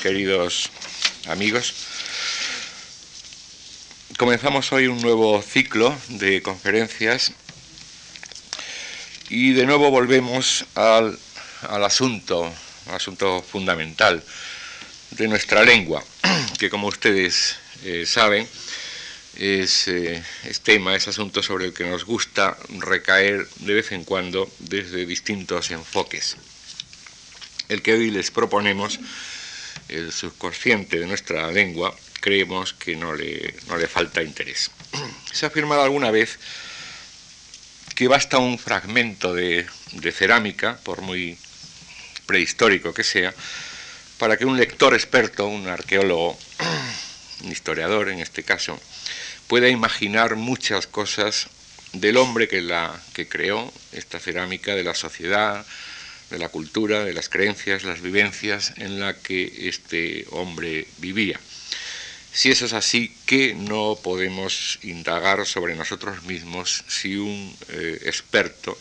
queridos amigos. Comenzamos hoy un nuevo ciclo de conferencias y de nuevo volvemos al, asunto, asunto fundamental de nuestra lengua, que como ustedes eh, saben es, eh, es tema, es asunto sobre el que nos gusta recaer de vez en cuando desde distintos enfoques. El que hoy les proponemos el subconsciente de nuestra lengua, creemos que no le, no le falta interés. Se ha afirmado alguna vez que basta un fragmento de, de cerámica, por muy prehistórico que sea, para que un lector experto, un arqueólogo, un historiador en este caso, pueda imaginar muchas cosas del hombre que, la, que creó esta cerámica, de la sociedad, de la cultura, de las creencias, las vivencias en la que este hombre vivía. Si eso es así, ¿qué no podemos indagar sobre nosotros mismos si un eh, experto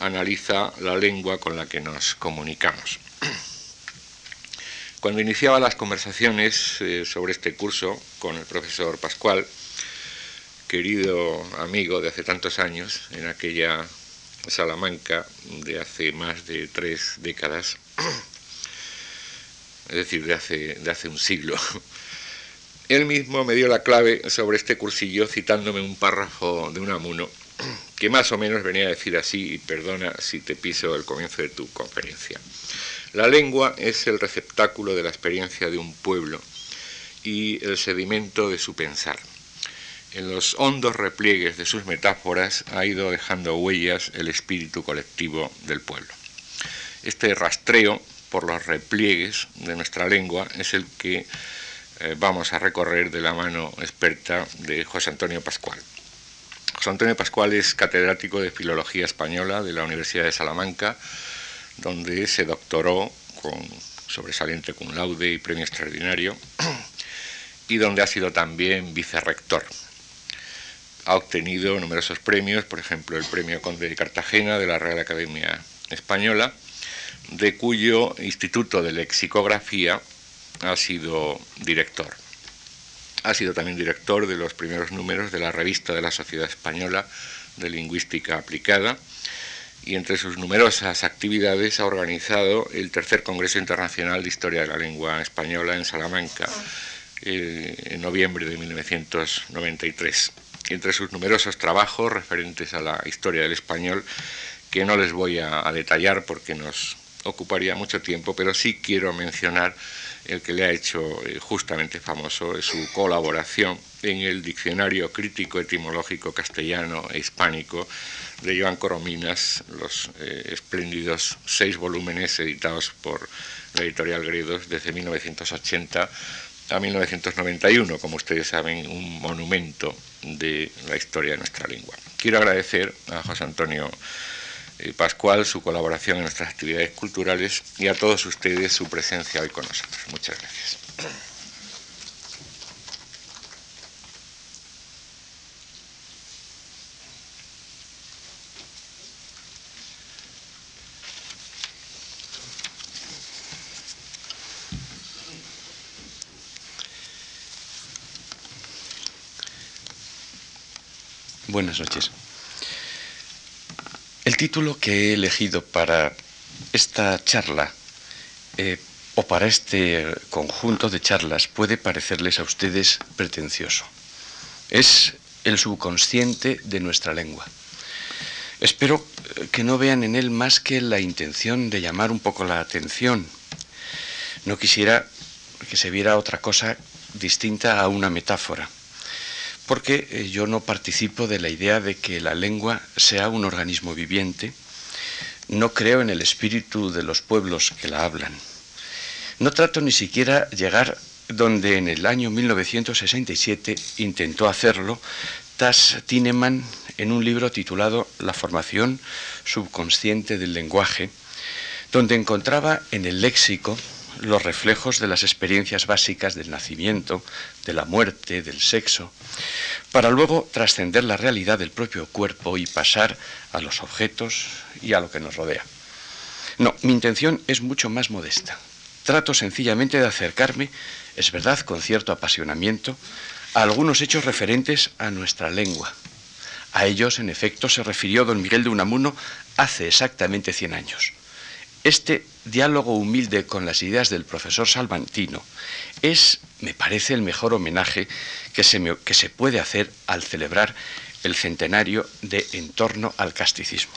analiza la lengua con la que nos comunicamos? Cuando iniciaba las conversaciones eh, sobre este curso con el profesor Pascual, querido amigo de hace tantos años, en aquella Salamanca de hace más de tres décadas, es decir, de hace, de hace un siglo. Él mismo me dio la clave sobre este cursillo citándome un párrafo de un amuno que más o menos venía a decir así, y perdona si te piso el comienzo de tu conferencia. La lengua es el receptáculo de la experiencia de un pueblo y el sedimento de su pensar en los hondos repliegues de sus metáforas ha ido dejando huellas el espíritu colectivo del pueblo. Este rastreo por los repliegues de nuestra lengua es el que eh, vamos a recorrer de la mano experta de José Antonio Pascual. José Antonio Pascual es catedrático de Filología Española de la Universidad de Salamanca, donde se doctoró con sobresaliente cum laude y premio extraordinario, y donde ha sido también vicerrector ha obtenido numerosos premios, por ejemplo el Premio Conde de Cartagena de la Real Academia Española, de cuyo Instituto de Lexicografía ha sido director. Ha sido también director de los primeros números de la revista de la Sociedad Española de Lingüística Aplicada y entre sus numerosas actividades ha organizado el tercer Congreso Internacional de Historia de la Lengua Española en Salamanca eh, en noviembre de 1993 entre sus numerosos trabajos referentes a la historia del español, que no les voy a, detallar porque nos ocuparía mucho tiempo, pero sí quiero mencionar el que le ha hecho eh, justamente famoso, es su colaboración en el Diccionario Crítico Etimológico Castellano e Hispánico de Joan Corominas, los eh, espléndidos seis volúmenes editados por la editorial Gredos desde 1980 a 1991, como ustedes saben, un monumento de la historia de nuestra lengua. Quiero agradecer a José Antonio eh, Pascual su colaboración en nuestras actividades culturales y a todos ustedes su presencia hoy con nosotros. Muchas gracias. Buenas noches. El título que he elegido para esta charla eh, o para este conjunto de charlas puede parecerles a ustedes pretencioso. Es el subconsciente de nuestra lengua. Espero eh, que no vean en él más que la intención de llamar un poco la atención. No quisiera que se viera otra cosa distinta a una metáfora porque eh, yo no participo de la idea de que la lengua sea un organismo viviente, no creo en el espíritu de los pueblos que la hablan. No trato ni siquiera llegar donde en el año 1967 intentó hacerlo Tas Tineman en un libro titulado La formación subconsciente del lenguaje, donde encontraba en el léxico los reflejos de las experiencias básicas del nacimiento, de la muerte, del sexo, para luego trascender la realidad del propio cuerpo y pasar a los objetos y a lo que nos rodea. No, mi intención es mucho más modesta. trato sencillamente de acercarme, es verdad, con cierto apasionamiento, a algunos hechos referentes a nuestra lengua. A ellos, en efecto, se refirió don Miguel de Unamuno hace exactamente 100 años. Este diálogo humilde con las ideas del profesor Salvantino es, me parece, el mejor homenaje que se, que se puede hacer al celebrar el centenario de En torno al casticismo.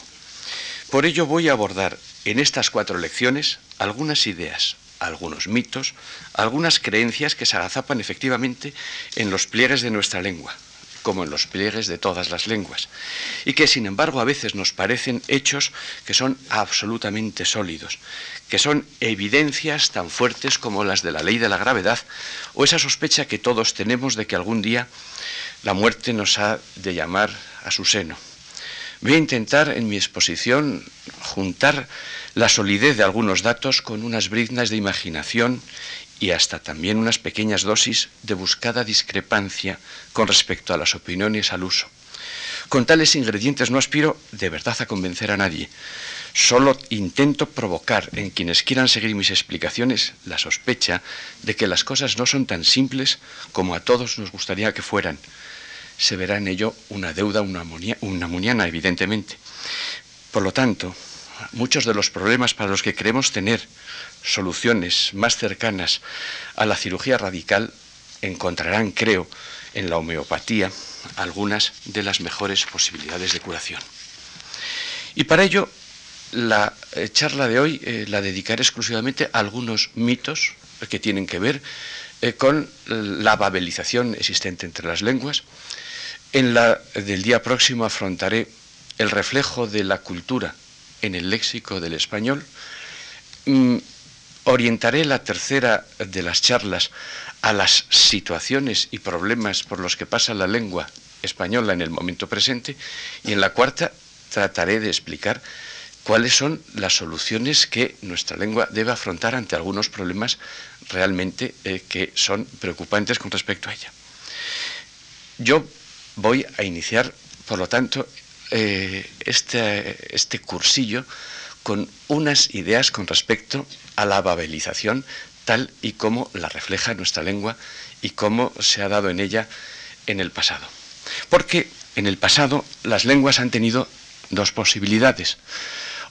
Por ello voy a abordar en estas cuatro lecciones algunas ideas, algunos mitos, algunas creencias que se agazapan efectivamente en los pliegues de nuestra lengua, como en los pliegues de todas las lenguas, y que sin embargo a veces nos parecen hechos que son absolutamente sólidos, que son evidencias tan fuertes como las de la ley de la gravedad o esa sospecha que todos tenemos de que algún día la muerte nos ha de llamar a su seno. Voy a intentar en mi exposición juntar la solidez de algunos datos con unas briznas de imaginación y hasta también unas pequeñas dosis de buscada discrepancia con respecto a las opiniones al uso. Con tales ingredientes no aspiro de verdad a convencer a nadie. Solo intento provocar en quienes quieran seguir mis explicaciones la sospecha de que las cosas no son tan simples como a todos nos gustaría que fueran, se verá en ello una deuda una muniana, evidentemente. Por lo tanto, muchos de los problemas para los que queremos tener soluciones más cercanas a la cirugía radical encontrarán, creo, en la homeopatía algunas de las mejores posibilidades de curación. Y para ello, la eh, charla de hoy eh, la dedicaré exclusivamente a algunos mitos que tienen que ver eh, con la babelización existente entre las lenguas, en la del día próximo afrontaré el reflejo de la cultura en el léxico del español. Mm, orientaré la tercera de las charlas a las situaciones y problemas por los que pasa la lengua española en el momento presente y en la cuarta trataré de explicar cuáles son las soluciones que nuestra lengua debe afrontar ante algunos problemas realmente eh, que son preocupantes con respecto a ella. Yo voy a iniciar, por lo tanto, eh, este, este cursillo con unas ideas con respecto a la babelización tal y como la refleja nuestra lengua y cómo se ha dado en ella en el pasado. Porque en el pasado las lenguas han tenido dos posibilidades,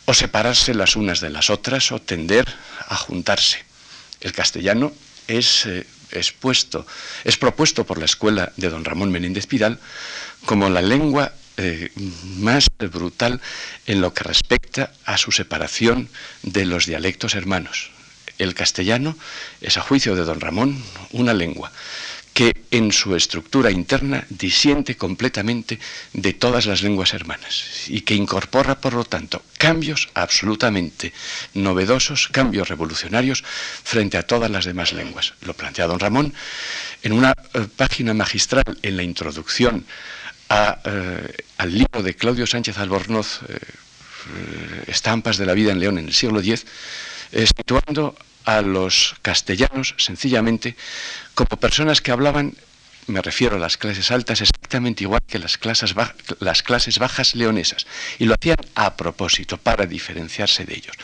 o separarse las unas de las otras o tender a juntarse. El castellano es eh, es propuesto por la escuela de don Ramón Menéndez Pidal como la lengua eh, más brutal en lo que respecta a su separación de los dialectos hermanos. El castellano es, a juicio de don Ramón, una lengua que en su estructura interna disiente completamente de todas las lenguas hermanas y que incorpora, por lo tanto, cambios absolutamente novedosos, cambios revolucionarios frente a todas las demás lenguas. Lo plantea don Ramón en una eh, página magistral en la introducción eh, al libro de Claudio Sánchez Albornoz, eh, Estampas de la vida en León en el siglo X, situando a los castellanos sencillamente como personas que hablaban, me refiero a las clases altas, exactamente igual que las clases, las clases bajas leonesas, y lo hacían a propósito, para diferenciarse de ellos.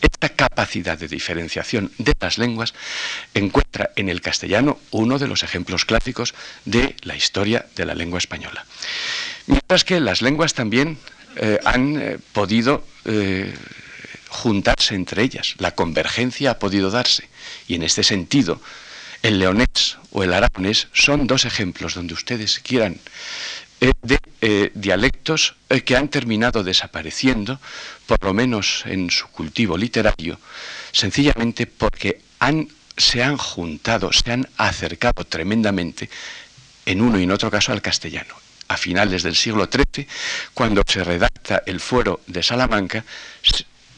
Esta capacidad de diferenciación de las lenguas encuentra en el castellano uno de los ejemplos clásicos de la historia de la lengua española. Mientras que las lenguas también eh, han eh, podido eh, juntarse entre ellas, la convergencia ha podido darse, y en este sentido, el leonés o el aragonés son dos ejemplos donde ustedes quieran eh, de eh, dialectos eh, que han terminado desapareciendo, por lo menos en su cultivo literario, sencillamente porque han, se han juntado, se han acercado tremendamente, en uno y en otro caso, al castellano. A finales del siglo XIII, cuando se redacta el fuero de Salamanca,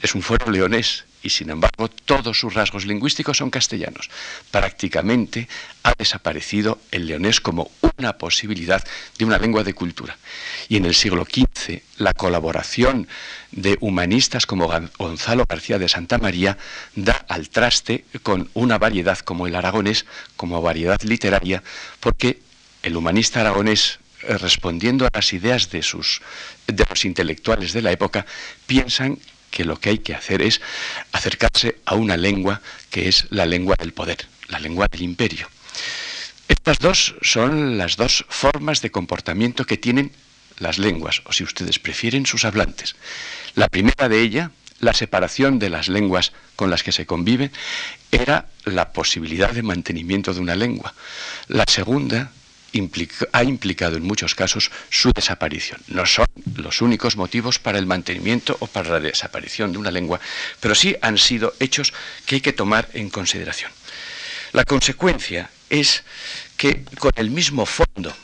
es un fuero leonés y sin embargo todos sus rasgos lingüísticos son castellanos. Prácticamente ha desaparecido el leonés como una posibilidad de una lengua de cultura. Y en el siglo XV la colaboración de humanistas como Gonzalo García de Santa María da al traste con una variedad como el aragonés, como variedad literaria, porque el humanista aragonés eh, respondiendo a las ideas de sus de los intelectuales de la época piensan que lo que hay que hacer es acercarse a una lengua que es la lengua del poder, la lengua del imperio. Estas dos son las dos formas de comportamiento que tienen las lenguas, o si ustedes prefieren, sus hablantes. La primera de ellas, la separación de las lenguas con las que se convive, era la posibilidad de mantenimiento de una lengua. La segunda ha implicado en muchos casos su desaparición. No son los únicos motivos para el mantenimiento o para la desaparición de una lengua, pero sí han sido hechos que hay que tomar en consideración. La consecuencia es que con el mismo fondo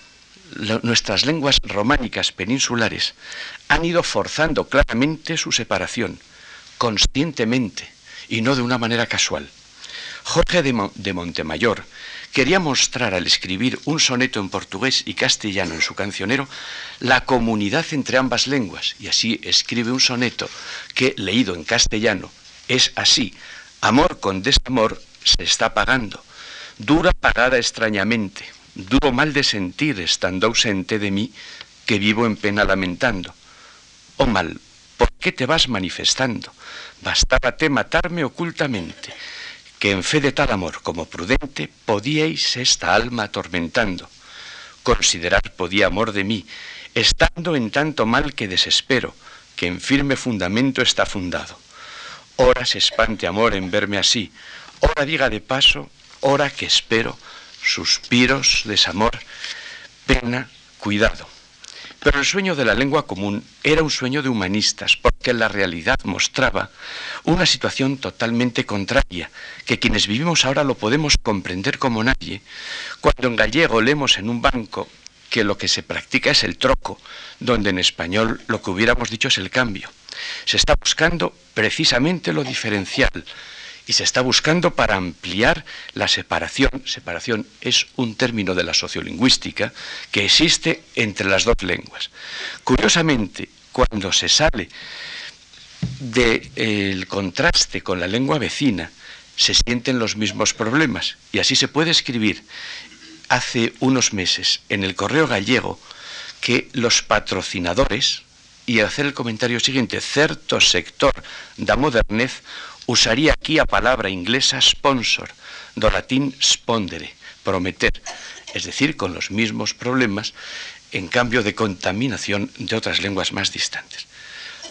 nuestras lenguas románicas peninsulares han ido forzando claramente su separación, conscientemente y no de una manera casual. Jorge de, Montemayor quería mostrar al escribir un soneto en portugués y castellano en su cancionero la comunidad entre ambas lenguas. Y así escribe un soneto que, leído en castellano, es así, amor con desamor se está pagando, dura pagada extrañamente, duro mal de sentir estando ausente de mí, que vivo en pena lamentando. Oh mal, ¿por qué te vas manifestando? Bastábate matarme ocultamente, que en fe de tal amor como prudente podíais esta alma atormentando. Considerar podía amor de mí, estando en tanto mal que desespero, que en firme fundamento está fundado. Ora se espante amor en verme así, ora diga de paso, ora que espero, suspiros, desamor, pena, cuidado. Pero el sueño de la lengua común era un sueño de humanistas, porque la realidad mostraba una situación totalmente contraria, que quienes vivimos ahora lo podemos comprender como nadie, cuando en gallego leemos en un banco que lo que se practica es el troco, donde en español lo que hubiéramos dicho es el cambio. Se está buscando precisamente lo diferencial, y se está buscando para ampliar la separación. Separación es un término de la sociolingüística que existe entre las dos lenguas. Curiosamente, cuando se sale del contraste con la lengua vecina, se sienten los mismos problemas. Y así se puede escribir hace unos meses en el correo gallego que los patrocinadores, y hacer el comentario siguiente, cierto sector da modernez usaría aquí a palabra inglesa sponsor, do latín spondere, prometer, es decir, con los mismos problemas, en cambio de contaminación de otras lenguas más distantes.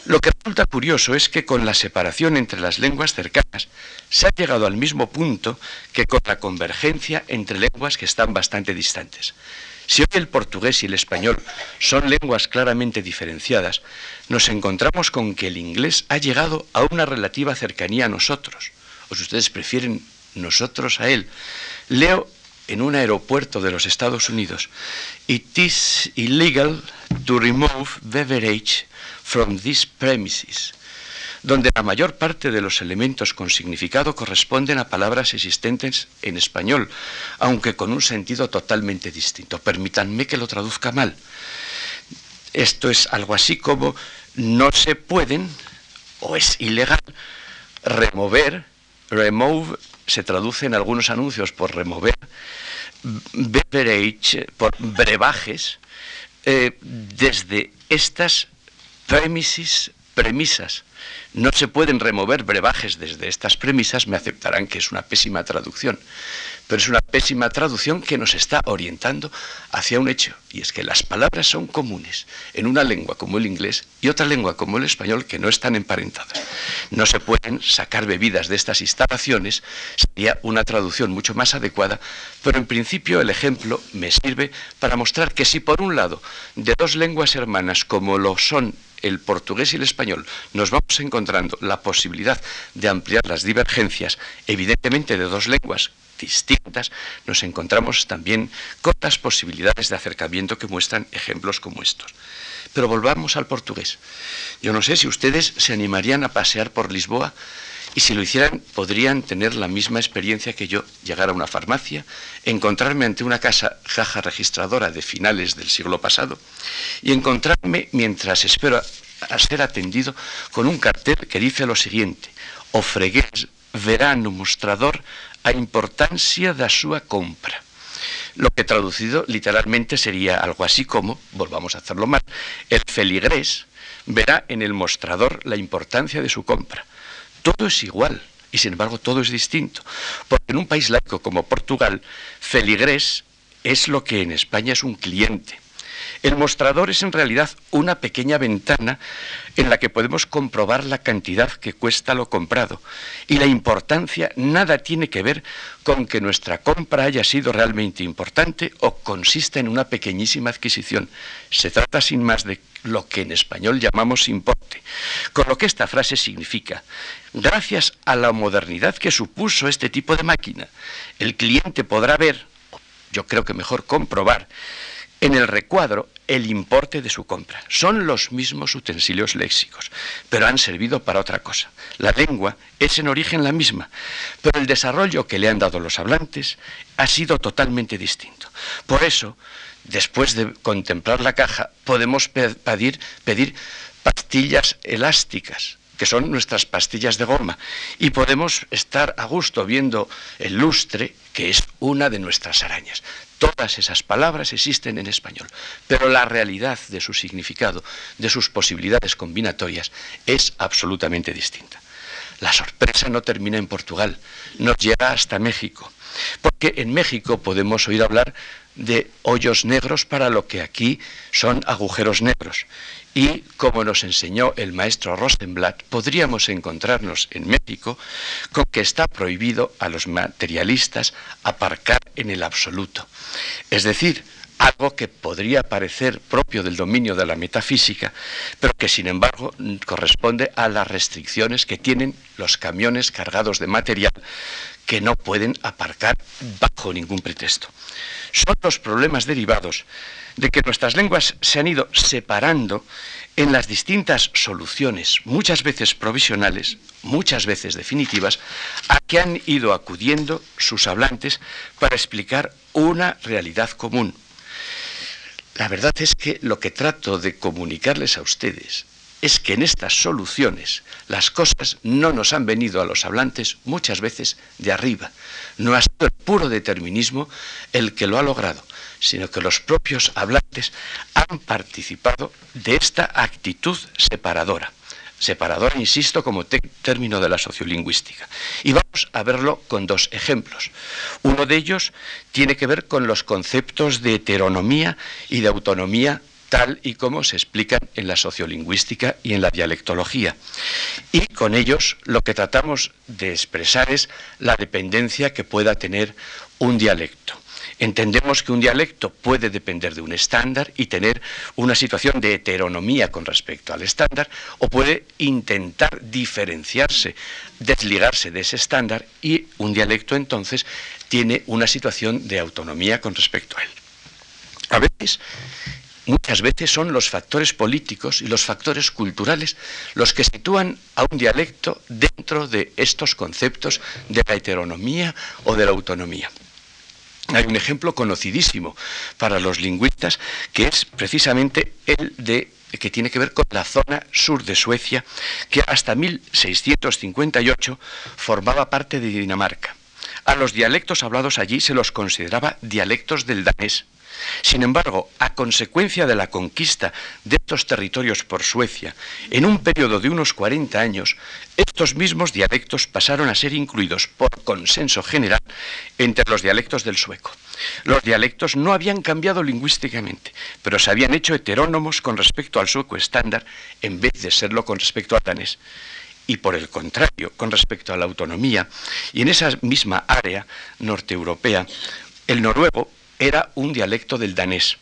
Lo que resulta curioso es que con la separación entre las lenguas cercanas se ha llegado al mismo punto que con la convergencia entre lenguas que están bastante distantes. Si hoy el portugués y el español son lenguas claramente diferenciadas, nos encontramos con que el inglés ha llegado a una relativa cercanía a nosotros, o si ustedes prefieren, nosotros a él. Leo en un aeropuerto de los Estados Unidos, It is illegal to remove beverage from these premises donde la mayor parte de los elementos con significado corresponden a palabras existentes en español, aunque con un sentido totalmente distinto. Permítanme que lo traduzca mal. Esto es algo así como no se pueden, o es ilegal, remover, remove, se traduce en algunos anuncios por remover, beverage, por brebajes, eh, desde estas premises, premisas no se pueden remover brebajes desde estas premisas, me aceptarán que es una pésima traducción, pero es una pésima traducción que nos está orientando hacia un hecho, y es que las palabras son comunes en una lengua como el inglés y otra lengua como el español que no están emparentadas. No se pueden sacar bebidas de estas instalaciones, sería una traducción mucho más adecuada, pero en principio el ejemplo me sirve para mostrar que si por un lado de dos lenguas hermanas como lo son el portugués y el español nos vamos encontrando la posibilidad de ampliar las divergencias, evidentemente de dos lenguas distintas, nos encontramos también con las posibilidades de acercamiento que muestran ejemplos como estos. Pero volvamos al portugués. Yo no sé si ustedes se animarían a pasear por Lisboa y si lo hicieran podrían tener la misma experiencia que yo, llegar a una farmacia, encontrarme ante una casa caja registradora de finales del siglo pasado y encontrarme mientras espero a ser atendido con un cartel que dice lo siguiente: "O fregués verá no mostrador a importancia de su compra." Lo que traducido literalmente sería algo así como, volvamos a hacerlo mal, el feligrés verá en el mostrador la importancia de su compra. Todo es igual y sin embargo todo es distinto. Porque en un país laico como Portugal, feligrés es lo que en España es un cliente. El mostrador es en realidad una pequeña ventana en la que podemos comprobar la cantidad que cuesta lo comprado. Y la importancia nada tiene que ver con que nuestra compra haya sido realmente importante o consista en una pequeñísima adquisición. Se trata sin más de lo que en español llamamos importe. Con lo que esta frase significa, gracias a la modernidad que supuso este tipo de máquina, el cliente podrá ver, yo creo que mejor comprobar, en el recuadro el importe de su compra. Son los mismos utensilios léxicos, pero han servido para otra cosa. La lengua es en origen la misma, pero el desarrollo que le han dado los hablantes ha sido totalmente distinto. Por eso, después de contemplar la caja, podemos pedir, pastillas elásticas, que son nuestras pastillas de goma, y podemos estar a gusto viendo el lustre, que es una de nuestras arañas. Todas esas palabras existen en español, pero la realidad de su significado, de sus posibilidades combinatorias, es absolutamente distinta. La sorpresa no termina en Portugal, nos llega hasta México, porque en México podemos oír hablar de hoyos negros para lo que aquí son agujeros negros. Y como nos enseñó el maestro Rosenblatt, podríamos encontrarnos en México con que está prohibido a los materialistas aparcar en el absoluto. Es decir, algo que podría parecer propio del dominio de la metafísica, pero que sin embargo corresponde a las restricciones que tienen los camiones cargados de material que no pueden aparcar bajo ningún pretexto. Son los problemas derivados de que nuestras lenguas se han ido separando en las distintas soluciones, muchas veces provisionales, muchas veces definitivas, a que han ido acudiendo sus hablantes para explicar una realidad común. La verdad es que lo que trato de comunicarles a ustedes es que en estas soluciones las cosas no nos han venido a los hablantes muchas veces de arriba. No ha sido el puro determinismo el que lo ha logrado, sino que los propios hablantes han participado de esta actitud separadora. Separadora, insisto, como término de la sociolingüística. Y vamos a verlo con dos ejemplos. Uno de ellos tiene que ver con los conceptos de heteronomía y de autonomía tal y como se explican en la sociolingüística y en la dialectología. Y con ellos lo que tratamos de expresar es la dependencia que pueda tener un dialecto. Entendemos que un dialecto puede depender de un estándar y tener una situación de heteronomía con respecto al estándar, o puede intentar diferenciarse, desligarse de ese estándar, y un dialecto entonces tiene una situación de autonomía con respecto a él. A veces muchas veces son los factores políticos y los factores culturales los que sitúan a un dialecto dentro de estos conceptos de la heteronomía o de la autonomía. Hay un ejemplo conocidísimo para los lingüistas que es precisamente el de que tiene que ver con la zona sur de Suecia, que hasta 1658 formaba parte de Dinamarca. A los dialectos hablados allí se los consideraba dialectos del danés. Sin embargo, a consecuencia de la conquista de estos territorios por Suecia, en un periodo de unos 40 años, estos mismos dialectos pasaron a ser incluidos por consenso general entre los dialectos del sueco. Los dialectos no habían cambiado lingüísticamente, pero se habían hecho heterónomos con respecto al sueco estándar en vez de serlo con respecto al danés y por el contrario, con respecto a la autonomía, y en esa misma área norteeuropea, el noruego era un dialecto del danés,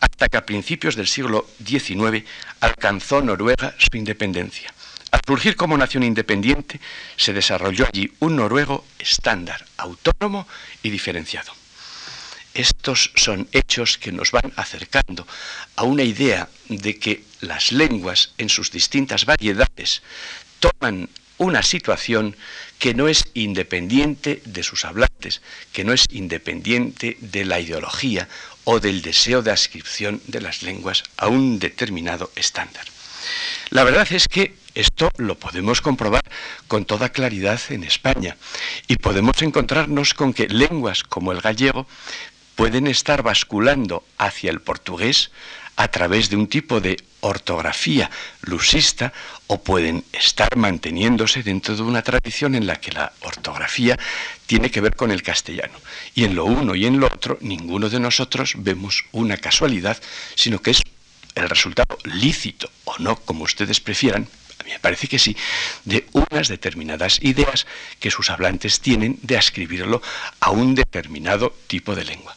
hasta que a principios del siglo XIX alcanzó Noruega su independencia. Al surgir como nación independiente, se desarrolló allí un noruego estándar, autónomo y diferenciado. Estos son hechos que nos van acercando a una idea de que las lenguas en sus distintas variedades toman una situación que no es independiente de sus hablantes, que no es independiente de la ideología o del deseo de ascripción de las lenguas a un determinado estándar. La verdad es que esto lo podemos comprobar con toda claridad en España y podemos encontrarnos con que lenguas como el gallego pueden estar basculando hacia el portugués, a través de un tipo de ortografía lusista o pueden estar manteniéndose dentro de una tradición en la que la ortografía tiene que ver con el castellano. Y en lo uno y en lo otro ninguno de nosotros vemos una casualidad, sino que es el resultado lícito o no, como ustedes prefieran, a mí me parece que sí, de unas determinadas ideas que sus hablantes tienen de escribirlo a un determinado tipo de lengua.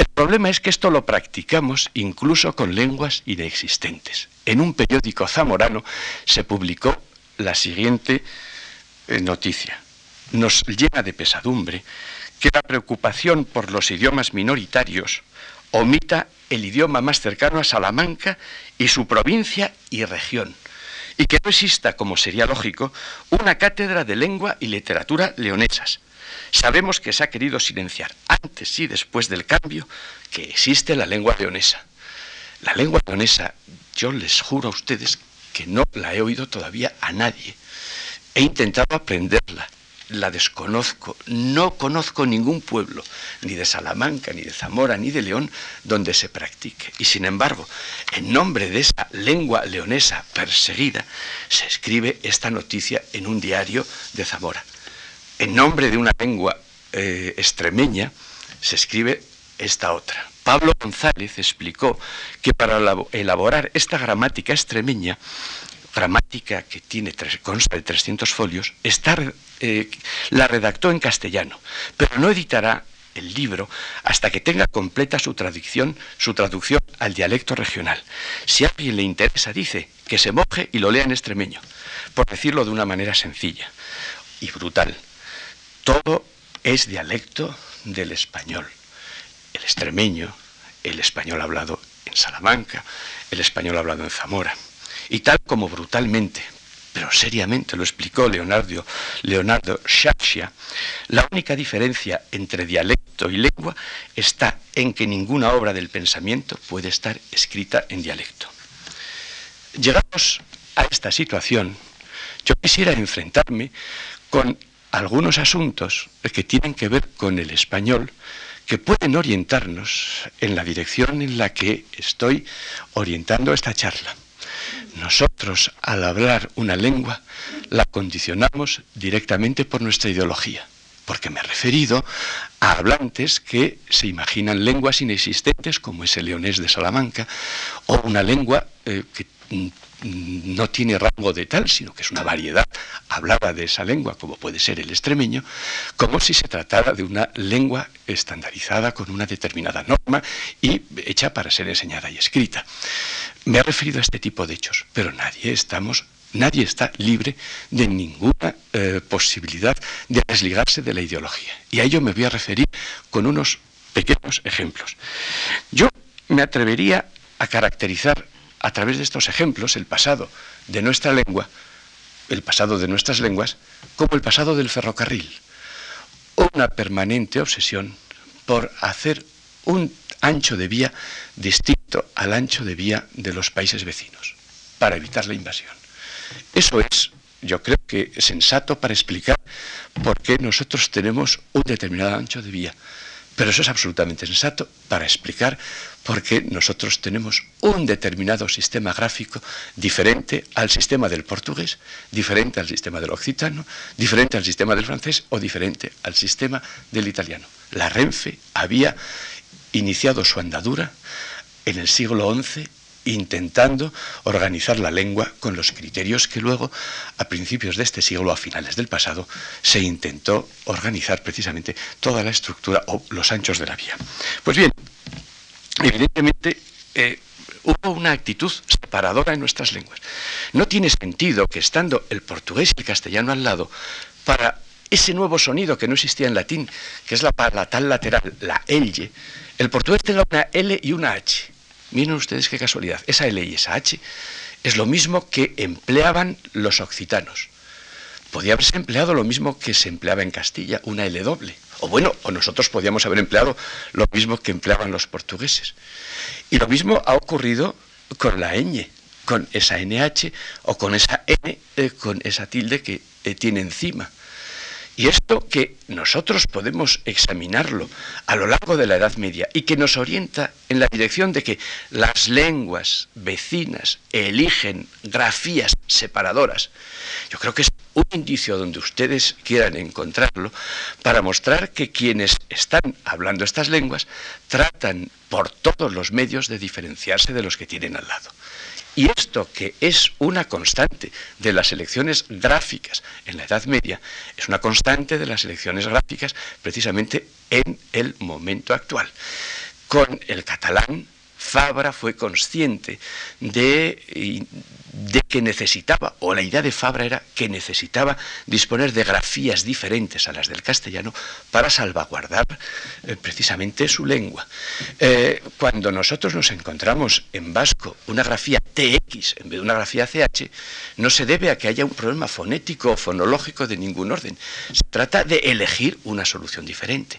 El problema es que esto lo practicamos incluso con lenguas inexistentes. En un periódico zamorano se publicó la siguiente eh, noticia. Nos llena de pesadumbre que la preocupación por los idiomas minoritarios omita el idioma más cercano a Salamanca y su provincia y región, y que no exista, como sería lógico, una cátedra de lengua y literatura leonesas, Sabemos que se ha querido silenciar antes y después del cambio que existe la lengua leonesa. La lengua leonesa, yo les juro a ustedes que no la he oído todavía a nadie. He intentado aprenderla, la desconozco, no conozco ningún pueblo, ni de Salamanca, ni de Zamora, ni de León, donde se practique. Y sin embargo, en nombre de esa lengua leonesa perseguida, se escribe esta noticia en un diario de Zamora en nombre de una lengua eh, extremeña, se escribe esta otra. Pablo González explicó que para elaborar esta gramática extremeña, gramática que tiene consta de 300 folios, eh, la redactó en castellano, pero no editará el libro hasta que tenga completa su traducción, su traducción al dialecto regional. Si a alguien le interesa, dice que se moje y lo lea en extremeño, por decirlo de una manera sencilla y brutal. Todo es dialecto del español. El extremeño, el español hablado en Salamanca, el español hablado en Zamora. Y tal como brutalmente, pero seriamente lo explicó Leonardo, Leonardo la única diferencia entre dialecto y lengua está en que ninguna obra del pensamiento puede estar escrita en dialecto. Llegamos a esta situación, yo quisiera enfrentarme con algunos asuntos que tienen que ver con el español que pueden orientarnos en la dirección en la que estoy orientando esta charla. Nosotros, al hablar una lengua, la condicionamos directamente por nuestra ideología, porque me he referido a hablantes que se imaginan lenguas inexistentes, como es el leonés de Salamanca, o una lengua eh, que no tiene rango de tal, sino que es una variedad hablada de esa lengua, como puede ser el extremeño, como si se tratara de una lengua estandarizada con una determinada norma y hecha para ser enseñada y escrita. Me he referido a este tipo de hechos, pero nadie estamos Nadie está libre de ninguna eh, posibilidad de desligarse de la ideología. Y a ello me voy a referir con unos pequeños ejemplos. Yo me atrevería a caracterizar a través de estos ejemplos el pasado de nuestra lengua, el pasado de nuestras lenguas, como el pasado del ferrocarril. Una permanente obsesión por hacer un ancho de vía distinto al ancho de vía de los países vecinos, para evitar la invasión. Eso es, yo creo que sensato para explicar por qué nosotros tenemos un determinado ancho de vía. Pero eso es absolutamente sensato para explicar porque nosotros tenemos un determinado sistema gráfico diferente al sistema del portugués, diferente al sistema del occitano, diferente al sistema del francés o diferente al sistema del italiano. La Renfe había iniciado su andadura en el siglo XI intentando organizar la lengua con los criterios que luego, a principios de este siglo, a finales del pasado, se intentó organizar precisamente toda la estructura o los anchos de la vía. Pues bien, evidentemente eh, hubo una actitud separadora en nuestras lenguas. No tiene sentido que estando el portugués y el castellano al lado, para ese nuevo sonido que no existía en latín, que es la palatal lateral, la L, el portugués tenga una L y una H. Miren ustedes qué casualidad. Esa L y esa H es lo mismo que empleaban los occitanos. Podía haberse empleado lo mismo que se empleaba en Castilla, una L doble. O bueno, o nosotros podíamos haber empleado lo mismo que empleaban los portugueses. Y lo mismo ha ocurrido con la ñ, con esa NH o con esa N, eh, con esa tilde que eh, tiene encima. Y esto que nosotros podemos examinarlo a lo largo de la Edad Media y que nos orienta en la dirección de que las lenguas vecinas eligen grafías separadoras, yo creo que es un indicio donde ustedes quieran encontrarlo para mostrar que quienes están hablando estas lenguas tratan por todos los medios de diferenciarse de los que tienen al lado. Y esto, que es una constante de las elecciones gráficas en la Edad Media, es una constante de las elecciones gráficas precisamente en el momento actual. Con el catalán, Fabra fue consciente de, que necesitaba, o la idea de Fabra era que necesitaba disponer de grafías diferentes a las del castellano para salvaguardar eh, precisamente su lengua. Eh, cuando nosotros nos encontramos en vasco una grafía TX en vez de una grafía CH, no se debe a que haya un problema fonético o fonológico de ningún orden. Se trata de elegir una solución diferente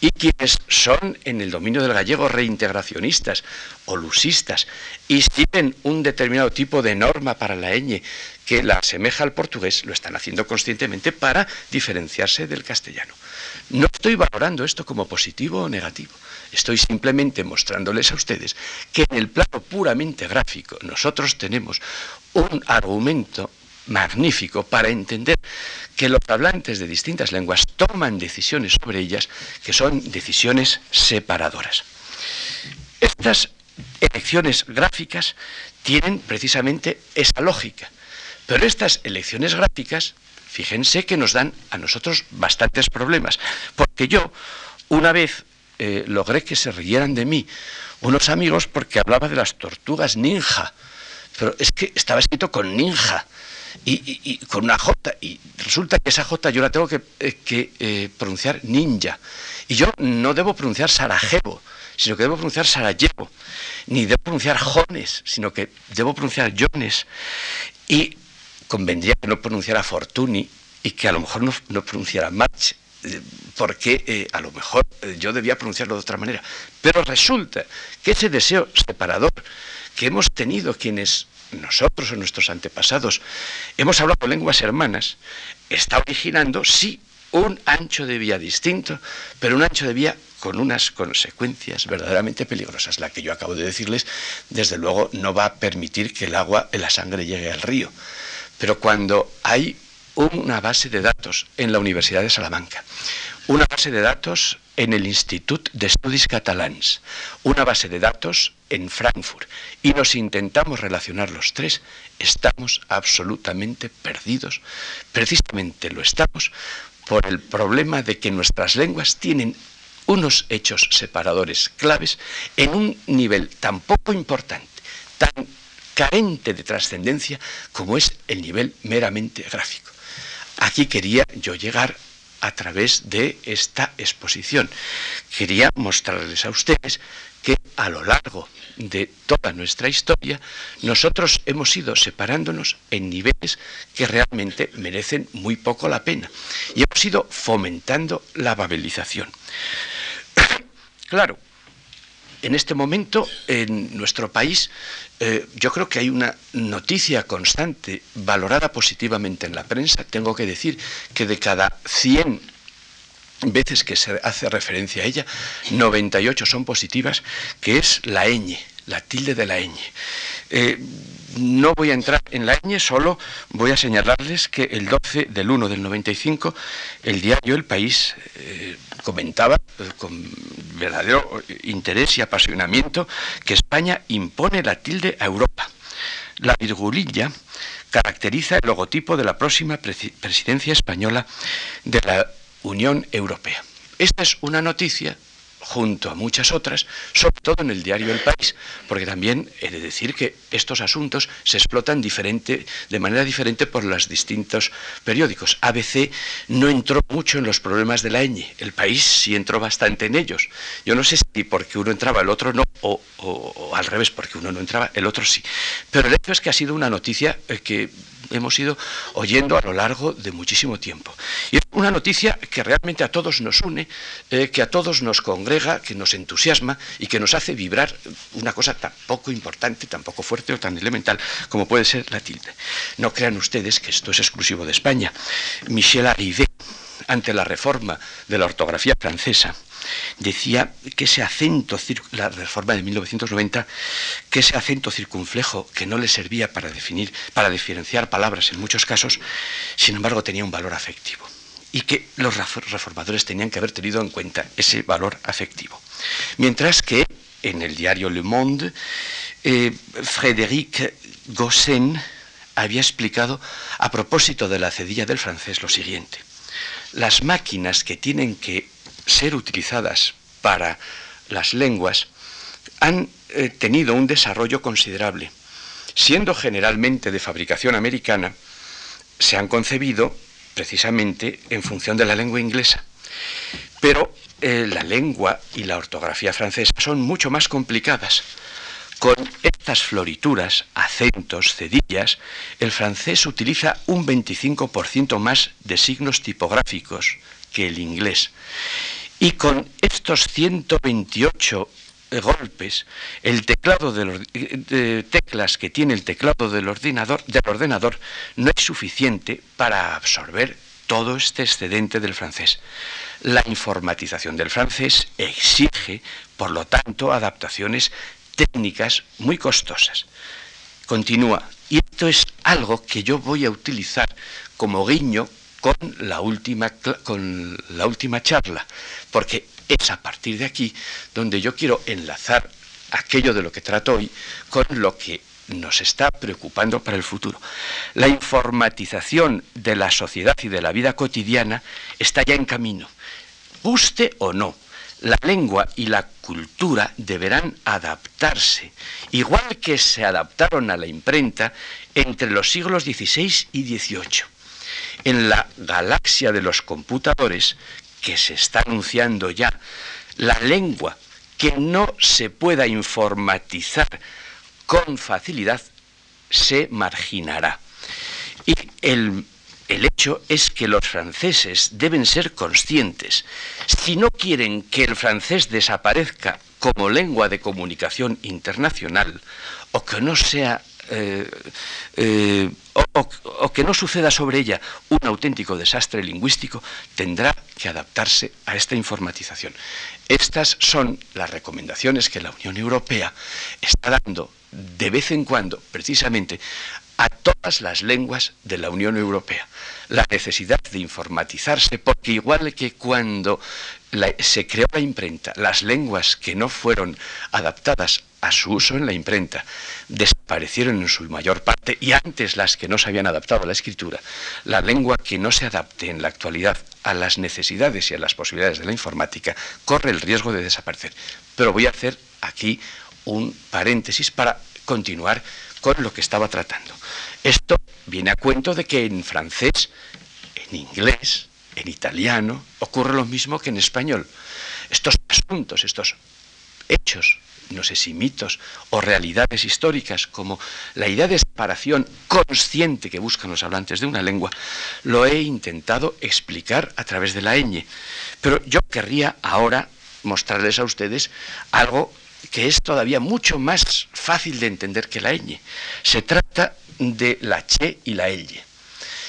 y quienes son en el dominio del gallego reintegracionistas o lusistas y siguen un determinado tipo de norma para la ñ que la asemeja al portugués, lo están haciendo conscientemente para diferenciarse del castellano. No estoy valorando esto como positivo o negativo. Estoy simplemente mostrándoles a ustedes que en el plano puramente gráfico nosotros tenemos un argumento magnífico para entender que los hablantes de distintas lenguas toman decisiones sobre ellas que son decisiones separadoras. Estas elecciones gráficas tienen precisamente esa lógica, pero estas elecciones gráficas, fíjense que nos dan a nosotros bastantes problemas, porque yo una vez eh, logré que se rieran de mí unos amigos porque hablaba de las tortugas ninja, pero es que estaba escrito con ninja y, con una J, y resulta que esa J yo la tengo que, eh, eh, pronunciar ninja, y yo no debo pronunciar Sarajevo, sino que debo pronunciar Sarajevo, ni debo pronunciar Jones, sino que debo pronunciar Jones, y convendría que no pronunciara Fortuny y que a lo mejor no, pronunciara March, eh, porque a lo mejor yo debía pronunciarlo de otra manera. Pero resulta que ese deseo separador que hemos tenido quienes nosotros o nuestros antepasados hemos hablado lenguas hermanas, está originando, sí, un ancho de vía distinto, pero un ancho de vía con unas consecuencias verdaderamente peligrosas. La que yo acabo de decirles, desde luego, no va a permitir que el agua la sangre llegue al río. Pero cuando hay una base de datos en la Universidad de Salamanca, una base de datos en el Institut d'Estudis Catalans, una base de datos en Frankfurt, y nos intentamos relacionar los tres, estamos absolutamente perdidos. Precisamente lo estamos por el problema de que nuestras lenguas tienen unos hechos separadores claves en un nivel tan poco importante, tan carente de trascendencia como es el nivel meramente gráfico. Aquí quería yo llegar a través de esta exposición. Quería mostrarles a ustedes que a lo largo de toda nuestra historia nosotros hemos ido separándonos en niveles que realmente merecen muy poco la pena y hemos ido fomentando la babelización. claro, en este momento en nuestro país eh, yo creo que hay una noticia constante valorada positivamente en la prensa. Tengo que decir que de cada 100 veces que se hace referencia a ella, 98 son positivas, que es la ñ, la tilde de la ñ. Eh, no voy a entrar en la ñ, solo voy a señalarles que el 12 del 1 del 95, el diario El País eh, comentaba eh, con verdadero interés y apasionamiento que España impone la tilde a Europa. La virgulilla caracteriza el logotipo de la próxima presidencia española de la Unión Europea. Esta es una noticia junto a muchas otras, sobre todo en el diario El País, porque también he de decir que estos asuntos se explotan diferente, de manera diferente por los distintos periódicos. ABC no entró mucho en los problemas de la ñ, El País sí entró bastante en ellos. Yo no sé si porque uno entraba, el otro no, o, al revés, porque uno no entraba, el otro sí. Pero el hecho es que ha sido una noticia eh, que hemos ido oyendo a lo largo de muchísimo tiempo. Y es una noticia que realmente a todos nos une, eh, que a todos nos congrega, que nos entusiasma y que nos hace vibrar una cosa tan poco importante, tan poco fuerte o tan elemental como puede ser la tilde. No crean ustedes que esto es exclusivo de España. Michel Arrivé, ante la reforma de la ortografía francesa, decía que ese acento, la reforma de 1990, que ese acento circunflejo que no le servía para definir, para diferenciar palabras en muchos casos, sin embargo tenía un valor afectivo y que los reformadores tenían que haber tenido en cuenta ese valor afectivo. Mientras que en el diario Le Monde, eh, Frédéric Gossin había explicado a propósito de la cedilla del francés lo siguiente. Las máquinas que tienen que ser utilizadas para las lenguas han eh, tenido un desarrollo considerable. Siendo generalmente de fabricación americana, se han concebido precisamente en función de la lengua inglesa. Pero eh, la lengua y la ortografía francesa son mucho más complicadas. Con estas florituras, acentos, cedillas, el francés utiliza un 25% más de signos tipográficos que el inglés. Y con estos 128 golpes, el teclado de, teclas que tiene el teclado del ordenador, del ordenador no es suficiente para absorber todo este excedente del francés. La informatización del francés exige, por lo tanto, adaptaciones técnicas muy costosas. Continúa, y esto es algo que yo voy a utilizar como guiño con la última, con la última charla, porque es a partir de aquí donde yo quiero enlazar aquello de lo que trato hoy con lo que nos está preocupando para el futuro. La informatización de la sociedad y de la vida cotidiana está ya en camino. Guste o no, la lengua y la cultura deberán adaptarse, igual que se adaptaron a la imprenta entre los siglos XVI y XVIII. En la galaxia de los computadores, que se está anunciando ya, la lengua que no se pueda informatizar con facilidad se marginará. Y el, hecho es que los franceses deben ser conscientes. Si no quieren que el francés desaparezca como lengua de comunicación internacional, o que no sea eh, eh, o, que no suceda sobre ella un auténtico desastre lingüístico, tendrá que adaptarse a esta informatización. Estas son las recomendaciones que la Unión Europea está dando de vez en cuando, precisamente, a todas las lenguas de la Unión Europea. La necesidad de informatizarse, porque igual que cuando se creó la imprenta, las lenguas que no fueron adaptadas a su uso en la imprenta desaparecieron en su mayor parte y antes las que no se habían adaptado a la escritura, la lengua que no se adapte en la actualidad a las necesidades y a las posibilidades de la informática corre el riesgo de desaparecer. Pero voy a hacer aquí un paréntesis para continuar con lo que estaba tratando. Esto viene a cuento de que en francés, en inglés, en italiano, ocurre lo mismo que en español. Estos asuntos, estos hechos, no sé si mitos o realidades históricas, como la idea de separación consciente que buscan los hablantes de una lengua, lo he intentado explicar a través de la ñ. Pero yo querría ahora mostrarles a ustedes algo que es todavía mucho más fácil de entender que la ñ. Se trata de la che y la L.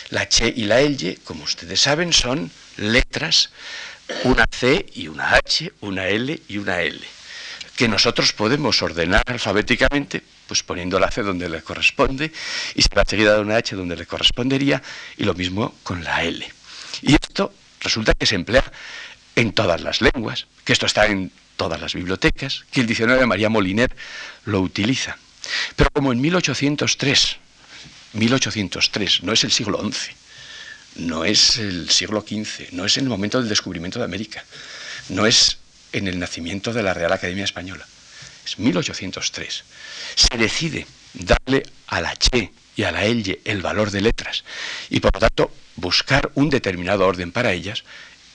La che y la L, como ustedes saben, son letras, una C y una H, una L y una L, que nosotros podemos ordenar alfabéticamente, pues poniendo la C donde le corresponde, y se va seguida de una H donde le correspondería, y lo mismo con la L. Y esto resulta que se emplea en todas las lenguas, que esto está en todas las bibliotecas, que el diccionario de María Moliner lo utiliza. Pero como en 1803, 1803, no es el siglo XI, no es el siglo XV, no es en el momento del descubrimiento de América, no es en el nacimiento de la Real Academia Española, es 1803. Se decide darle a la Che y a la Elle el valor de letras y por lo tanto buscar un determinado orden para ellas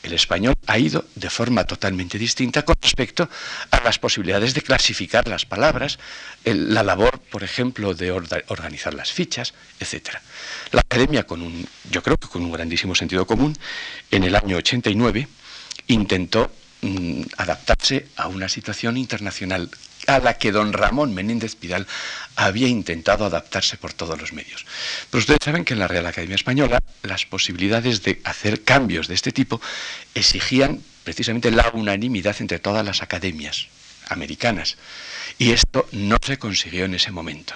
el español ha ido de forma totalmente distinta con respecto a las posibilidades de clasificar las palabras, la labor, por ejemplo, de organizar las fichas, etc. La academia, con un, yo creo que con un grandísimo sentido común, en el año 89 intentó mm, adaptarse a una situación internacional a la que don Ramón Menéndez Pidal había intentado adaptarse por todos los medios. Pero ustedes saben que en la Real Academia Española las posibilidades de hacer cambios de este tipo exigían precisamente la unanimidad entre todas las academias americanas. Y esto no se consiguió en ese momento.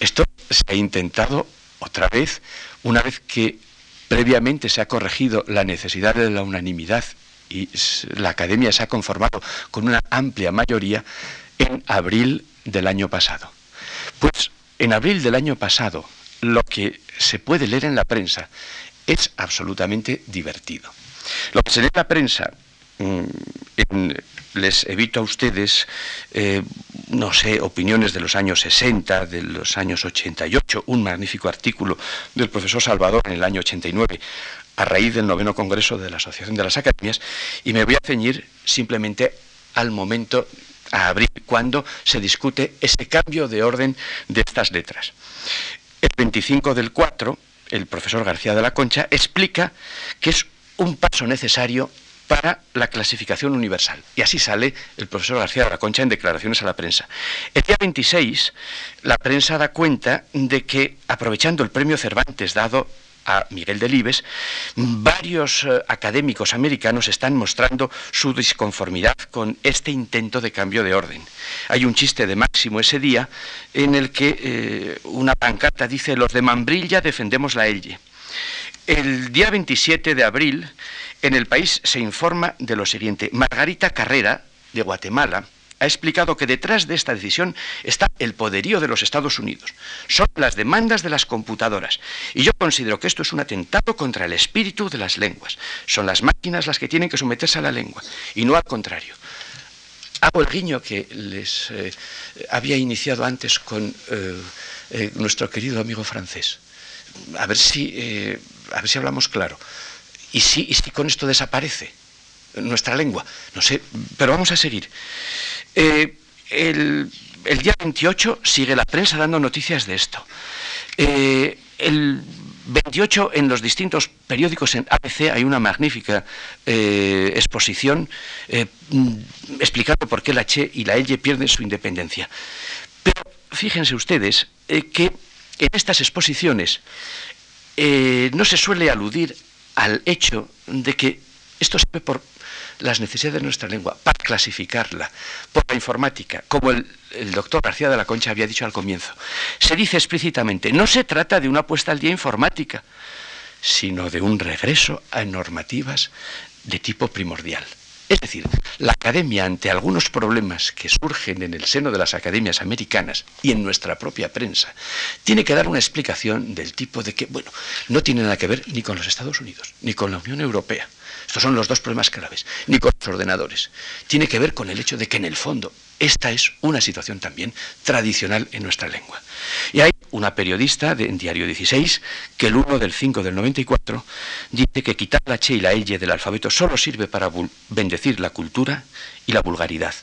Esto se ha intentado otra vez, una vez que previamente se ha corregido la necesidad de la unanimidad y la academia se ha conformado con una amplia mayoría en abril del año pasado. Pues en abril del año pasado lo que se puede leer en la prensa es absolutamente divertido. Lo que se lee en la prensa, mm, les evito a ustedes, eh, no sé, opiniones de los años 60, de los años 88, un magnífico artículo del profesor Salvador en el año 89, a raíz del noveno Congreso de la Asociación de las Academias, y me voy a ceñir simplemente al momento a abril, cuando se discute ese cambio de orden de estas letras. El 25 del 4, el profesor García de la Concha explica que es un paso necesario para la clasificación universal. Y así sale el profesor García de la Concha en declaraciones a la prensa. El día 26, la prensa da cuenta de que, aprovechando el premio Cervantes dado a Miguel Delibes, varios eh, académicos americanos están mostrando su disconformidad con este intento de cambio de orden. Hay un chiste de Máximo ese día en el que eh, una pancarta dice los de Mambrilla defendemos la Elle. El día 27 de abril en el país se informa de lo siguiente. Margarita Carrera, de Guatemala, ha explicado que detrás de esta decisión está el poderío de los Estados Unidos. Son las demandas de las computadoras. Y yo considero que esto es un atentado contra el espíritu de las lenguas. Son las máquinas las que tienen que someterse a la lengua, y no al contrario. Hago el guiño que les eh, había iniciado antes con eh, eh, nuestro querido amigo francés. A ver si, a ver si hablamos claro. ¿Y si, ¿Y si con esto desaparece nuestra lengua? No sé, pero vamos a seguir. Eh, el, día 28 sigue la prensa dando noticias de esto. Eh, el 28 en los distintos periódicos en ABC hay una magnífica eh, exposición explicando por qué la Che y la Elle pierden su independencia. Pero fíjense ustedes que en estas exposiciones no se suele aludir al hecho de que esto se ve por las necesidades de nuestra lengua, para clasificarla por la informática, como el, doctor García de la Concha había dicho al comienzo. Se dice explícitamente, no se trata de una puesta al día informática, sino de un regreso a normativas de tipo primordial. Es decir, la academia, ante algunos problemas que surgen en el seno de las academias americanas y en nuestra propia prensa, tiene que dar una explicación del tipo de que, bueno, no tiene nada que ver ni con los Estados Unidos, ni con la Unión Europea, estos son los dos problemas claves, ni con los ordenadores. Tiene que ver con el hecho de que en el fondo esta es una situación también tradicional en nuestra lengua. Y hay una periodista de, en Diario 16 que el 1 del 5 del 94 dice que quitar la che y la elle del alfabeto solo sirve para bendecir la cultura y la vulgaridad.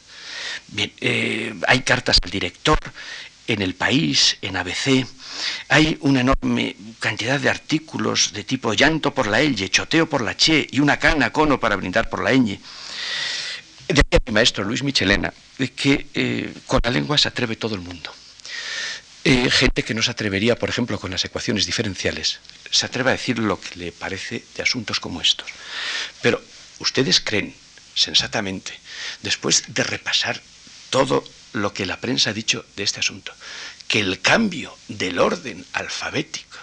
Bien, eh, hay cartas al director en El País, en ABC, hay una enorme cantidad de artículos de tipo llanto por la elle, choteo por la che y una cana cono para brindar por la ñ. Decía mi maestro Luis Michelena que eh, con la lengua se atreve todo el mundo. Eh, gente que no se atrevería, por ejemplo, con las ecuaciones diferenciales, se atreve a decir lo que le parece de asuntos como estos. Pero ustedes creen, sensatamente, después de repasar todo lo que la prensa ha dicho de este asunto, que el cambio del orden alfabético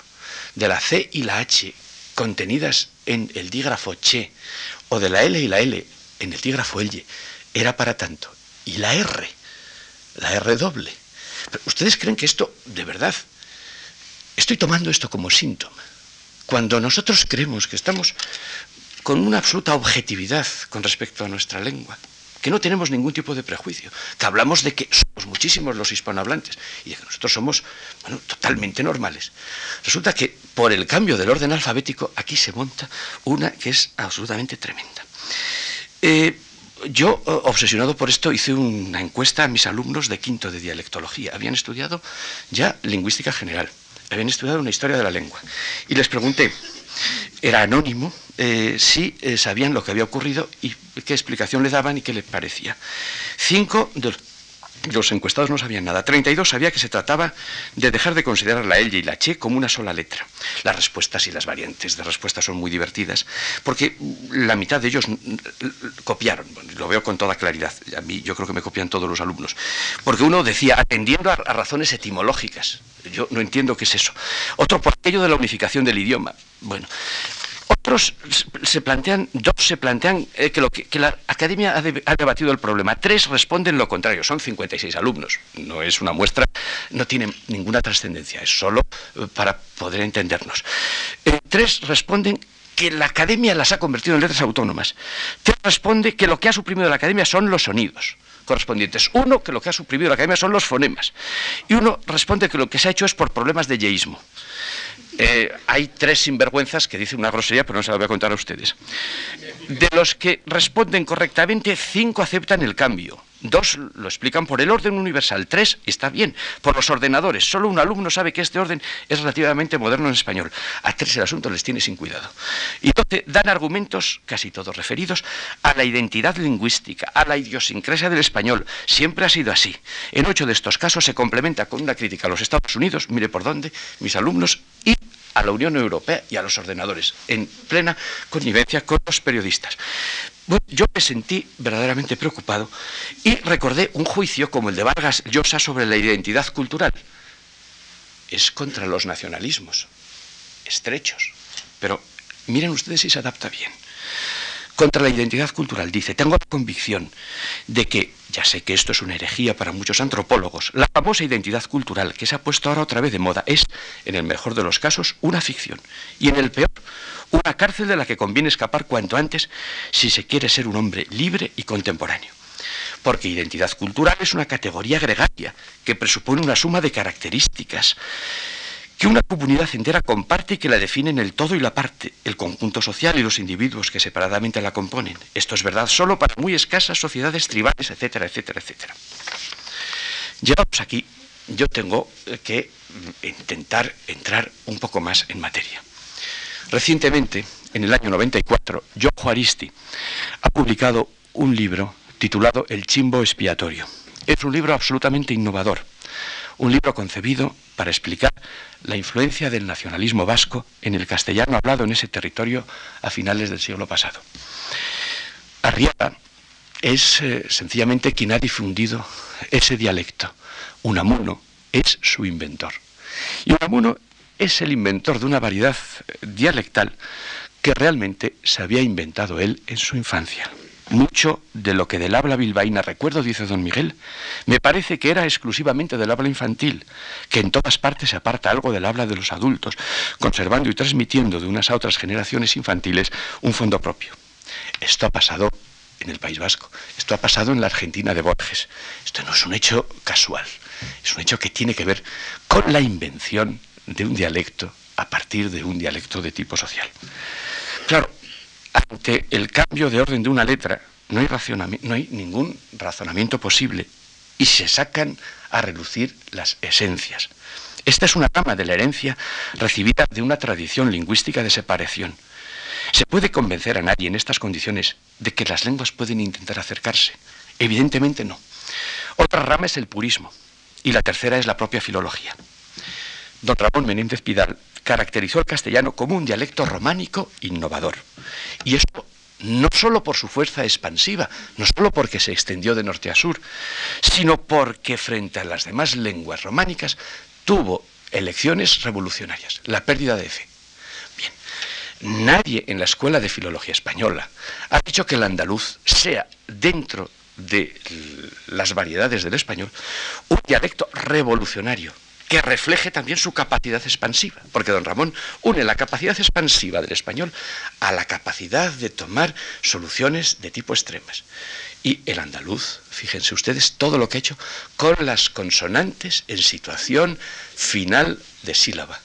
de la C y la H contenidas en el dígrafo che o de la L y la L en el dígrafo L era para tanto. Y la R, la R doble. ¿Ustedes creen que esto, de verdad, estoy tomando esto como síntoma? Cuando nosotros creemos que estamos con una absoluta objetividad con respecto a nuestra lengua, que no tenemos ningún tipo de prejuicio, que hablamos de que somos muchísimos los hispanohablantes y de que nosotros somos totalmente normales. Resulta que por el cambio del orden alfabético aquí se monta una que es absolutamente tremenda. Eh, yo, eh, obsesionado por esto, hice una encuesta a mis alumnos de quinto de dialectología. Habían estudiado ya lingüística general, habían estudiado una historia de la lengua. Y les pregunté, era anónimo, eh, si eh, sabían lo que había ocurrido y qué explicación le daban y qué les parecía. Cinco de los encuestados no sabían nada. 32 sabía que se trataba de dejar de considerar la L y la Che como una sola letra. Las respuestas y las variantes de respuestas son muy divertidas, porque la mitad de ellos copiaron, lo veo con toda claridad, a mí yo creo que me copian todos los alumnos, porque uno decía, atendiendo a, a razones etimológicas, yo no entiendo qué es eso. Otro por aquello de la unificación del idioma. Bueno, otros se plantean, dos se plantean eh, que, la academia ha, debatido el problema. Tres responden lo contrario. Son 56 alumnos. No es una muestra, no tiene ninguna trascendencia. Es solo eh, para poder entendernos. Eh, tres responden que la academia las ha convertido en letras autónomas. Tres responde que lo que ha suprimido la academia son los sonidos correspondientes. Uno, que lo que ha suprimido la academia son los fonemas. Y uno responde que lo que se ha hecho es por problemas de yeísmo. Eh, hay tres sinvergüenzas que dicen una grosería, pero no se la voy a contar a ustedes. De los que responden correctamente, cinco aceptan el cambio. Dos lo explican por el orden universal. Tres está bien, por los ordenadores. Solo un alumno sabe que este orden es relativamente moderno en español. A tres el asunto les tiene sin cuidado. Y doce dan argumentos, casi todos referidos, a la identidad lingüística, a la idiosincrasia del español. Siempre ha sido así. En ocho de estos casos se complementa con una crítica a los Estados Unidos, mire por dónde, mis alumnos, y a la Unión Europea y a los ordenadores, en plena connivencia con los periodistas yo me sentí verdaderamente preocupado y recordé un juicio como el de Vargas Llosa sobre la identidad cultural. Es contra los nacionalismos, estrechos, pero miren ustedes si se adapta bien. Contra la identidad cultural, dice, tengo la convicción de que, ya sé que esto es una herejía para muchos antropólogos, la famosa identidad cultural que se ha puesto ahora otra vez de moda es, en el mejor de los casos, una ficción y en el peor, una cárcel de la que conviene escapar cuanto antes si se quiere ser un hombre libre y contemporáneo. Porque identidad cultural es una categoría gregaria que presupone una suma de características que una comunidad entera comparte y que la definen el todo y la parte, el conjunto social y los individuos que separadamente la componen. Esto es verdad solo para muy escasas sociedades tribales, etcétera, etcétera, etcétera. Llegados aquí, yo tengo que intentar entrar un poco más en materia. Recientemente, en el año 94, John Juaristi ha publicado un libro titulado El chimbo expiatorio. Es un libro absolutamente innovador, un libro concebido para explicar la influencia del nacionalismo vasco en el castellano hablado en ese territorio a finales del siglo pasado. Arriaga es eh, sencillamente quien ha difundido ese dialecto. Unamuno es su inventor. Y Unamuno es el inventor de una variedad dialectal que realmente se había inventado él en su infancia. Mucho de lo que del habla bilbaína recuerdo, dice don Miguel, me parece que era exclusivamente del habla infantil, que en todas partes se aparta algo del habla de los adultos, conservando y transmitiendo de unas a otras generaciones infantiles un fondo propio. Esto ha pasado en el País Vasco, esto ha pasado en la Argentina de Borges, esto no es un hecho casual, es un hecho que tiene que ver con la invención de un dialecto a partir de un dialecto de tipo social. Claro, ante el cambio de orden de una letra no hay, ningún razonamiento posible y se sacan a reducir las esencias. Esta es una rama de la herencia recibida de una tradición lingüística de separación. ¿Se puede convencer a nadie en estas condiciones de que las lenguas pueden intentar acercarse? Evidentemente no. Otra rama es el purismo y la tercera es la propia filología don Ramón Menéndez Pidal caracterizó el castellano como un dialecto románico innovador. Y esto no solo por su fuerza expansiva, no solo porque se extendió de norte a sur, sino porque frente a las demás lenguas románicas tuvo elecciones revolucionarias, la pérdida de fe. Bien, nadie en la Escuela de Filología Española ha dicho que el andaluz sea, dentro de las variedades del español, un dialecto revolucionario, que refleje también su capacidad expansiva, porque don Ramón une la capacidad expansiva del español a la capacidad de tomar soluciones de tipo extremas. Y el andaluz, fíjense ustedes todo lo que ha hecho con las consonantes en situación final de sílaba.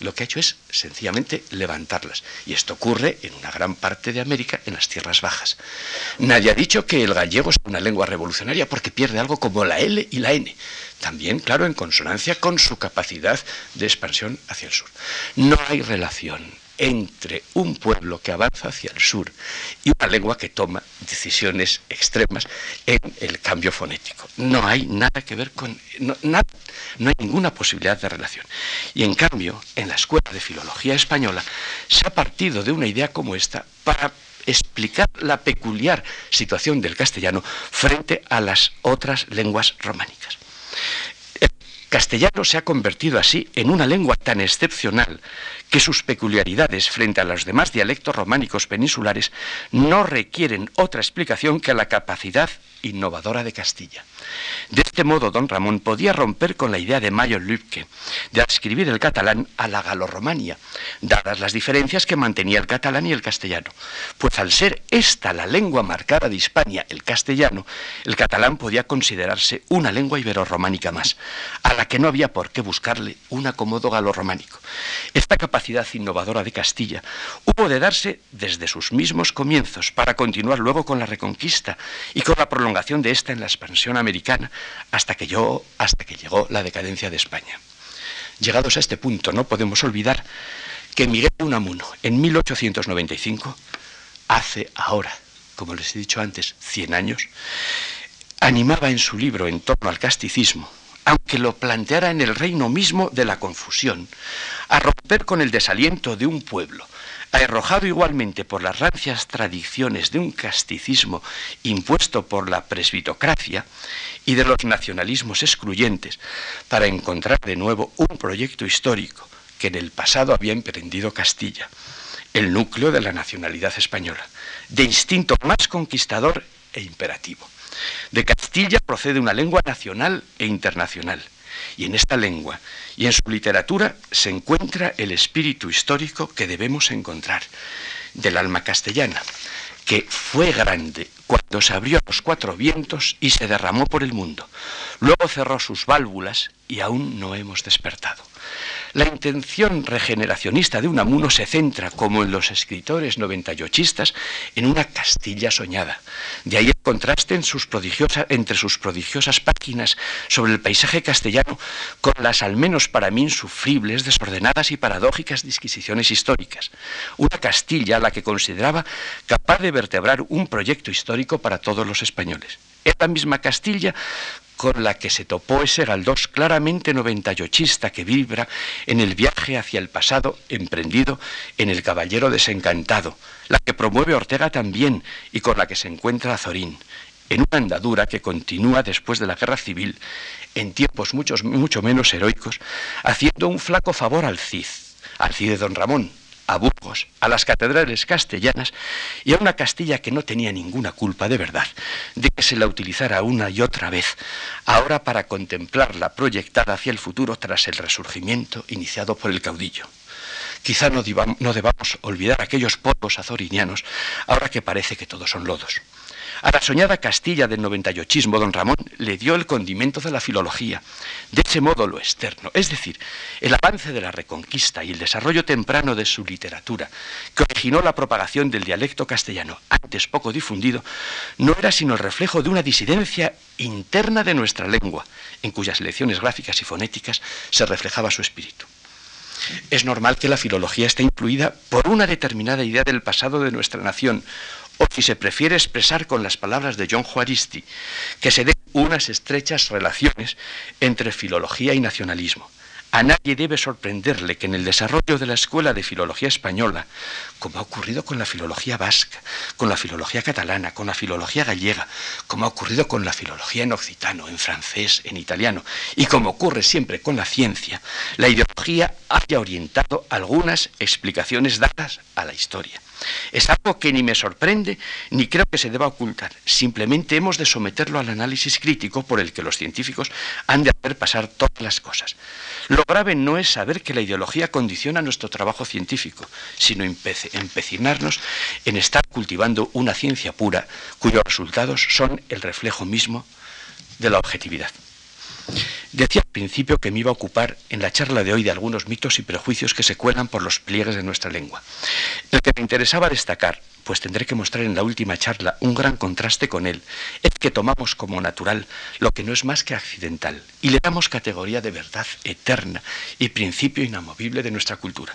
Lo que ha hecho es sencillamente levantarlas. Y esto ocurre en una gran parte de América, en las tierras bajas. Nadie ha dicho que el gallego es una lengua revolucionaria porque pierde algo como la L y la N también, claro, en consonancia con su capacidad de expansión hacia el sur. No hay relación entre un pueblo que avanza hacia el sur y una lengua que toma decisiones extremas en el cambio fonético. No hay nada que ver con... No, nada, no hay ninguna posibilidad de relación. Y en cambio, en la Escuela de Filología Española se ha partido de una idea como esta para explicar la peculiar situación del castellano frente a las otras lenguas románicas castellano se ha convertido así en una lengua tan excepcional que sus peculiaridades frente a los demás dialectos románicos peninsulares no requieren otra explicación que la capacidad innovadora de Castilla. De este modo, don Ramón podía romper con la idea de Mayo Lübke de adscribir el catalán a la galorromanía, dadas las diferencias que mantenía el catalán y el castellano. Pues al ser esta la lengua marcada de Hispania, el castellano, el catalán podía considerarse una lengua ibero-románica más, a la que no había por qué buscarle un acomodo galorrománico. Esta capacidad innovadora de Castilla hubo de darse desde sus mismos comienzos para continuar luego con la reconquista y con la prolongación de esta en la expansión americana hasta que, yo, hasta que llegó la decadencia de España. Llegados a este punto, no podemos olvidar que Miguel Unamuno, en 1895, hace ahora, como les he dicho antes, 100 años, animaba en su libro en torno al casticismo, aunque lo planteara en el reino mismo de la confusión, a romper con el desaliento de un pueblo, arrojado igualmente por las rancias tradiciones de un casticismo impuesto por la presbitocracia y de los nacionalismos excluyentes, para encontrar de nuevo un proyecto histórico que en el pasado había emprendido Castilla, el núcleo de la nacionalidad española, de instinto más conquistador e imperativo. De Castilla procede una lengua nacional e internacional, y en esta lengua y en su literatura se encuentra el espíritu histórico que debemos encontrar del alma castellana, que fue grande cuando se abrió a los cuatro vientos y se derramó por el mundo. Luego cerró sus válvulas y aún no hemos despertado. La intención regeneracionista de Unamuno se centra, como en los escritores noventayochistas, en una Castilla soñada. De ahí el contraste entre sus prodigiosas páginas sobre el paisaje castellano con las al menos para mí insufribles, desordenadas y paradójicas disquisiciones históricas. Una Castilla a la que consideraba capaz de vertebrar un proyecto histórico para todos los españoles. Es la misma Castilla con la que se topó ese Galdós claramente noventallochista que vibra en el viaje hacia el pasado emprendido en El Caballero Desencantado, la que promueve Ortega también y con la que se encuentra Azorín, en una andadura que continúa después de la Guerra Civil, en tiempos muchos, mucho menos heroicos, haciendo un flaco favor al Cid, al Cid de Don Ramón, a Burgos, a las catedrales castellanas y a una Castilla que no tenía ninguna culpa de verdad de que se la utilizara una y otra vez, ahora para contemplarla proyectada hacia el futuro tras el resurgimiento iniciado por el caudillo. Quizá no, debamos olvidar aquellos polvos azorinianos, ahora que parece que todos son lodos. A la soñada Castilla del 98 don Ramón le dio el condimento de la filología, de ese modo lo externo, es decir, el avance de la reconquista y el desarrollo temprano de su literatura, que originó la propagación del dialecto castellano, antes poco difundido, no era sino el reflejo de una disidencia interna de nuestra lengua, en cuyas lecciones gráficas y fonéticas se reflejaba su espíritu. Es normal que la filología esté influida por una determinada idea del pasado de nuestra nación, o si se prefiere expresar con las palabras de John Juaristi, que se den unas estrechas relaciones entre filología y nacionalismo. A nadie debe sorprenderle que en el desarrollo de la Escuela de Filología Española, como ha ocurrido con la filología vasca, con la filología catalana, con la filología gallega, como ha ocurrido con la filología en occitano, en francés, en italiano, y como ocurre siempre con la ciencia, la ideología haya orientado algunas explicaciones dadas a la historia. Es algo que ni me sorprende ni creo que se deba ocultar. Simplemente hemos de someterlo al análisis crítico por el que los científicos han de hacer pasar todas las cosas. Lo grave no es saber que la ideología condiciona nuestro trabajo científico, sino empecinarnos en estar cultivando una ciencia pura cuyos resultados son el reflejo mismo de la objetividad. Decía al principio que me iba a ocupar en la charla de hoy de algunos mitos y prejuicios que se cuelan por los pliegues de nuestra lengua. El que me interesaba destacar, pues tendré que mostrar en la última charla un gran contraste con él, es que tomamos como natural lo que no es más que accidental y le damos categoría de verdad eterna y principio inamovible de nuestra cultura.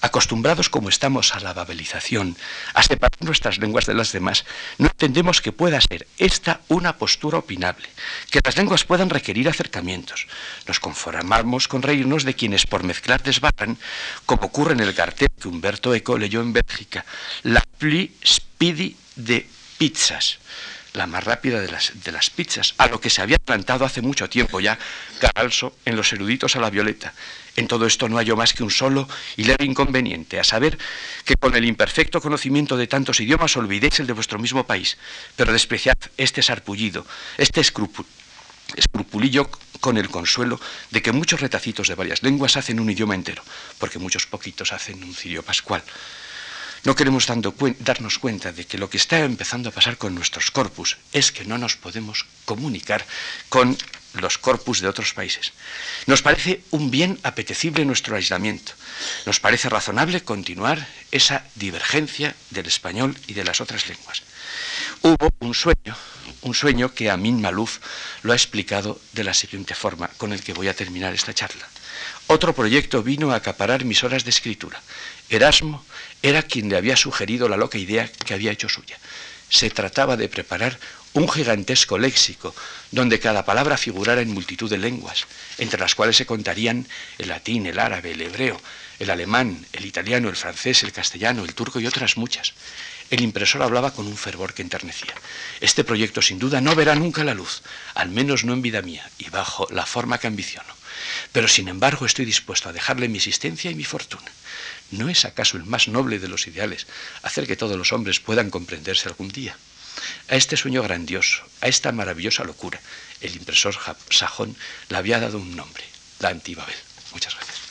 Acostumbrados como estamos a la babelización, a separar nuestras lenguas de las demás, no entendemos que pueda ser esta una postura opinable, que las lenguas puedan requerir acercamientos. Nos conformamos con reírnos de quienes por mezclar desbarran, como ocurre en el cartel que Humberto Eco leyó en Bélgica, la plus speedy de pizzas la más rápida de las, de las pizzas, a lo que se había plantado hace mucho tiempo ya Caralso en los eruditos a la violeta. En todo esto no hallo más que un solo y leve inconveniente, a saber que con el imperfecto conocimiento de tantos idiomas olvidéis el de vuestro mismo país, pero despreciad este sarpullido, este escrupulillo con el consuelo de que muchos retacitos de varias lenguas hacen un idioma entero, porque muchos poquitos hacen un cirio pascual. No queremos darnos cuenta de que lo que está empezando a pasar con nuestros corpus es que no nos podemos comunicar con los corpus de otros países. Nos parece un bien apetecible nuestro aislamiento. Nos parece razonable continuar esa divergencia del español y de las otras lenguas. Hubo un sueño, un sueño que Amin Malouf lo ha explicado de la siguiente forma, con el que voy a terminar esta charla. Otro proyecto vino a acaparar mis horas de escritura. Erasmo era quien le había sugerido la loca idea que había hecho suya. Se trataba de preparar un gigantesco léxico, donde cada palabra figurara en multitud de lenguas, entre las cuales se contarían el latín, el árabe, el hebreo, el alemán, el italiano, el francés, el castellano, el turco y otras muchas. El impresor hablaba con un fervor que enternecía. Este proyecto sin duda no verá nunca la luz, al menos no en vida mía y bajo la forma que ambiciono. Pero sin embargo estoy dispuesto a dejarle mi existencia y mi fortuna. ¿No es acaso el más noble de los ideales hacer que todos los hombres puedan comprenderse algún día? A este sueño grandioso, a esta maravillosa locura, el impresor sajón le había dado un nombre, la Antibabel. Muchas gracias.